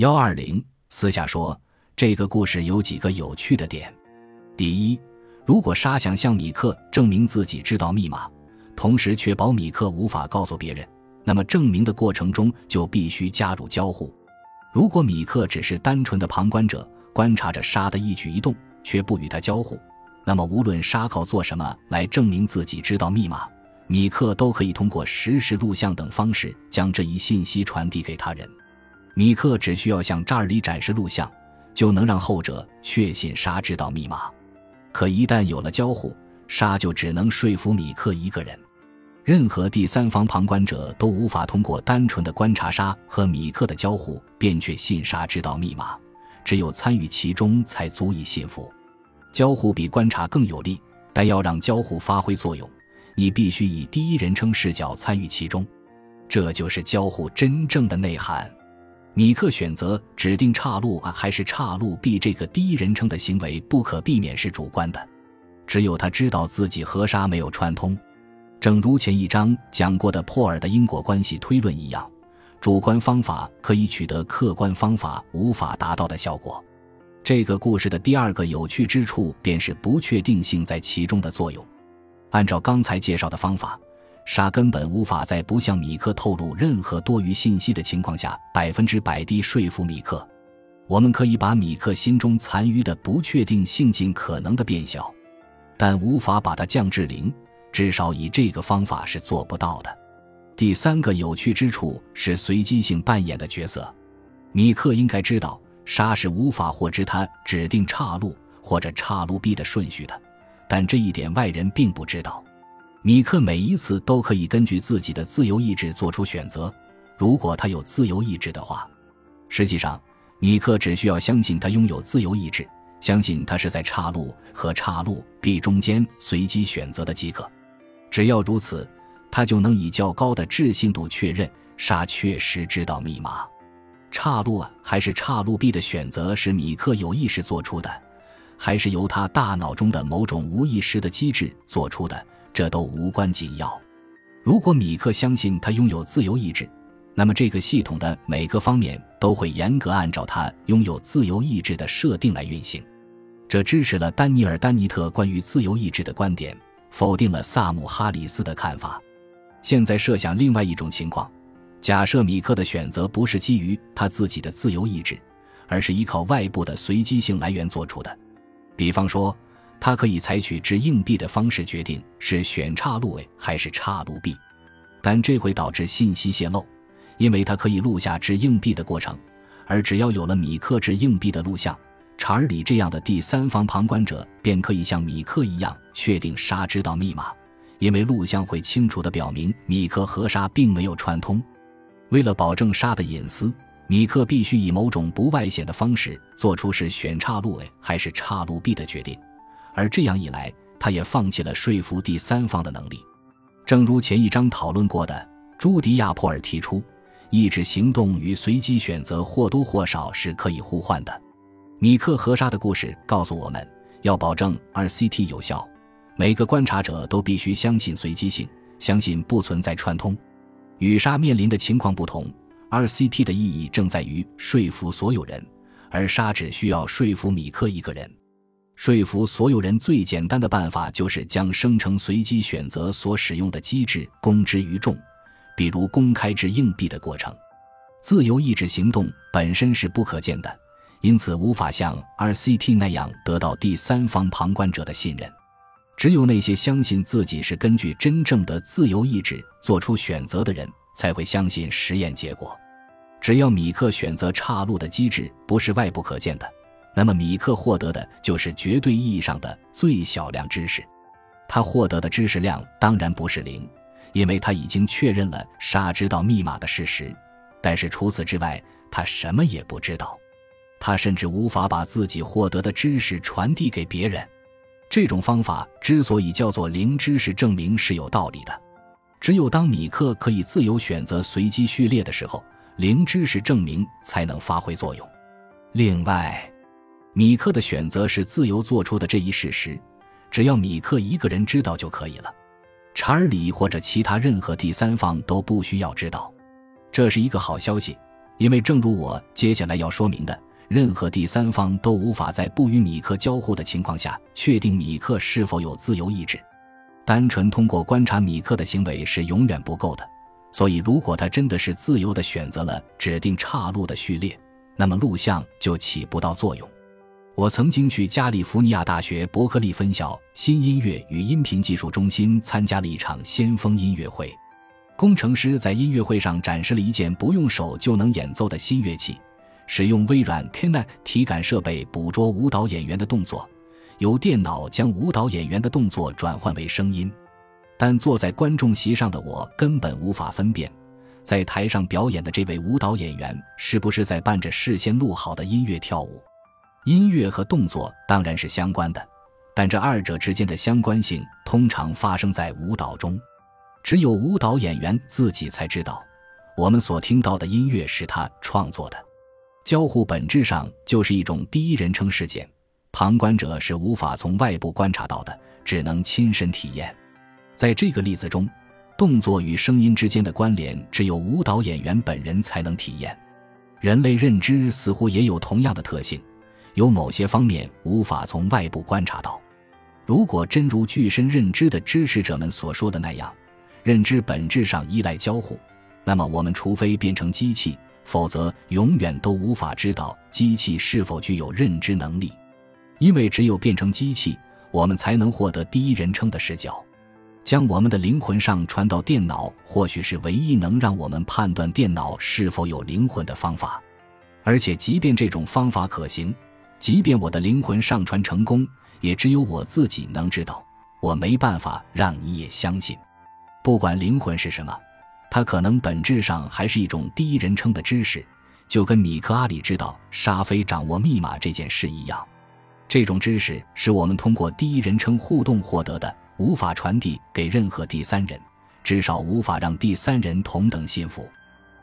幺二零私下说，这个故事有几个有趣的点。第一，如果沙想向米克证明自己知道密码，同时确保米克无法告诉别人，那么证明的过程中就必须加入交互。如果米克只是单纯的旁观者，观察着沙的一举一动，却不与他交互，那么无论沙靠做什么来证明自己知道密码，米克都可以通过实时录像等方式将这一信息传递给他人。米克只需要向扎尔里展示录像，就能让后者确信沙知道密码。可一旦有了交互，沙就只能说服米克一个人。任何第三方旁观者都无法通过单纯的观察沙和米克的交互便确信沙知道密码，只有参与其中才足以信服。交互比观察更有利，但要让交互发挥作用，你必须以第一人称视角参与其中。这就是交互真正的内涵。米克选择指定岔路 A 还是岔路 B 这个第一人称的行为不可避免是主观的，只有他知道自己和沙没有串通。正如前一章讲过的破尔的因果关系推论一样，主观方法可以取得客观方法无法达到的效果。这个故事的第二个有趣之处便是不确定性在其中的作用。按照刚才介绍的方法，沙根本无法在不向米克透露任何多余信息的情况下百分之百地说服米克。我们可以把米克心中残余的不确定性尽可能的变小，但无法把它降至零。至少以这个方法是做不到的。第三个有趣之处是随机性扮演的角色。米克应该知道，沙是无法获知他指定岔路或者岔路 B 的顺序的，但这一点外人并不知道。米克每一次都可以根据自己的自由意志做出选择，如果他有自由意志的话。实际上，米克只需要相信他拥有自由意志，相信他是在岔路和岔路 B 中间随机选择的即可。只要如此，他就能以较高的置信度确认沙确实知道密码。岔路啊，还是岔路 B 的选择是米克有意识做出的，还是由他大脑中的某种无意识的机制做出的？这都无关紧要。如果米克相信他拥有自由意志，那么这个系统的每个方面都会严格按照他拥有自由意志的设定来运行。这支持了丹尼尔·丹尼特关于自由意志的观点。否定了萨姆·哈里斯的看法。现在设想另外一种情况：假设米克的选择不是基于他自己的自由意志，而是依靠外部的随机性来源做出的。比方说，他可以采取掷硬币的方式决定是选岔路 A 还是岔路 B，但这会导致信息泄露，因为他可以录下掷硬币的过程，而只要有了米克掷硬币的录像。查尔里这样的第三方旁观者便可以像米克一样确定沙知道密码，因为录像会清楚地表明米克和沙并没有串通。为了保证沙的隐私，米克必须以某种不外显的方式做出是选岔路 A 还是岔路 B 的决定，而这样一来，他也放弃了说服第三方的能力。正如前一章讨论过的，朱迪亚·珀尔提出，意志行动与随机选择或多或少是可以互换的。米克和沙的故事告诉我们要保证 RCT 有效，每个观察者都必须相信随机性，相信不存在串通。与沙面临的情况不同，RCT 的意义正在于说服所有人，而沙只需要说服米克一个人。说服所有人最简单的办法就是将生成随机选择所使用的机制公之于众，比如公开掷硬币的过程。自由意志行动本身是不可见的。因此，无法像 RCT 那样得到第三方旁观者的信任。只有那些相信自己是根据真正的自由意志做出选择的人，才会相信实验结果。只要米克选择岔路的机制不是外部可见的，那么米克获得的就是绝对意义上的最小量知识。他获得的知识量当然不是零，因为他已经确认了沙知道密码的事实。但是除此之外，他什么也不知道。他甚至无法把自己获得的知识传递给别人。这种方法之所以叫做零知识证明是有道理的。只有当米克可以自由选择随机序列的时候，零知识证明才能发挥作用。另外，米克的选择是自由做出的这一事实，只要米克一个人知道就可以了。查尔里或者其他任何第三方都不需要知道。这是一个好消息。因为正如我接下来要说明的，任何第三方都无法在不与米克交互的情况下确定米克是否有自由意志。单纯通过观察米克的行为是永远不够的。所以，如果他真的是自由地选择了指定岔路的序列，那么录像就起不到作用。我曾经去加利福尼亚大学伯克利分校新音乐与音频技术中心参加了一场先锋音乐会。工程师在音乐会上展示了一件不用手就能演奏的新乐器，使用微软 Kinect 体感设备捕捉舞蹈演员的动作，由电脑将舞蹈演员的动作转换为声音。但坐在观众席上的我根本无法分辨，在台上表演的这位舞蹈演员是不是在伴着事先录好的音乐跳舞。音乐和动作当然是相关的，但这二者之间的相关性通常发生在舞蹈中，只有舞蹈演员自己才知道，我们所听到的音乐是他创作的。交互本质上就是一种第一人称事件，旁观者是无法从外部观察到的，只能亲身体验。在这个例子中，动作与声音之间的关联只有舞蹈演员本人才能体验。人类认知似乎也有同样的特性，有某些方面无法从外部观察到。如果真如具身认知的支持者们所说的那样，认知本质上依赖交互，那么我们除非变成机器，否则永远都无法知道机器是否具有认知能力。因为只有变成机器，我们才能获得第一人称的视角。将我们的灵魂上传到电脑，或许是唯一能让我们判断电脑是否有灵魂的方法。而且，即便这种方法可行，即便我的灵魂上传成功，也只有我自己能知道。我没办法让你也相信。不管灵魂是什么，它可能本质上还是一种第一人称的知识，就跟米克阿里知道沙菲掌握密码这件事一样。这种知识是我们通过第一人称互动获得的。无法传递给任何第三人，至少无法让第三人同等信服。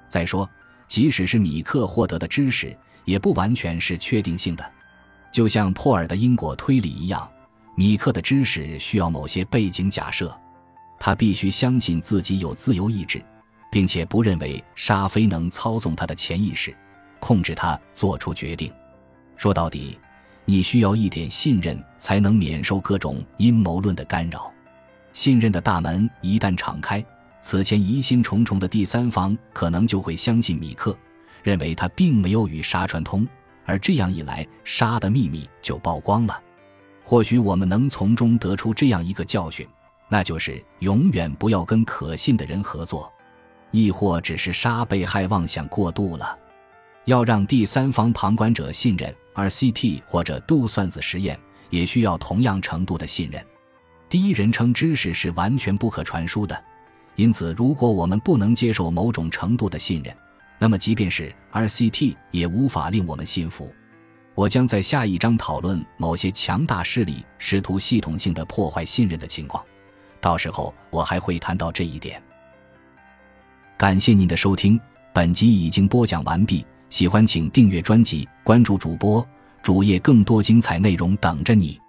再说，即使是米克获得的知识，也不完全是确定性的。就像破尔的因果推理一样，米克的知识需要某些背景假设。他必须相信自己有自由意志，并且不认为沙菲能操纵他的潜意识，控制他做出决定。说到底。你需要一点信任，才能免受各种阴谋论的干扰。信任的大门一旦敞开，此前疑心重重的第三方可能就会相信米克，认为他并没有与沙串通，而这样一来，沙的秘密就曝光了。或许我们能从中得出这样一个教训，那就是永远不要跟可信的人合作，亦或只是沙被害妄想过度了。要让第三方旁观者信任。RCT 或者杜算子实验也需要同样程度的信任。第一人称知识是完全不可传输的，因此，如果我们不能接受某种程度的信任，那么即便是 RCT 也无法令我们信服。我将在下一章讨论某些强大势力试图系统性的破坏信任的情况，到时候我还会谈到这一点。感谢您的收听，本集已经播讲完毕。喜欢请订阅专辑，关注主播主页，更多精彩内容等着你。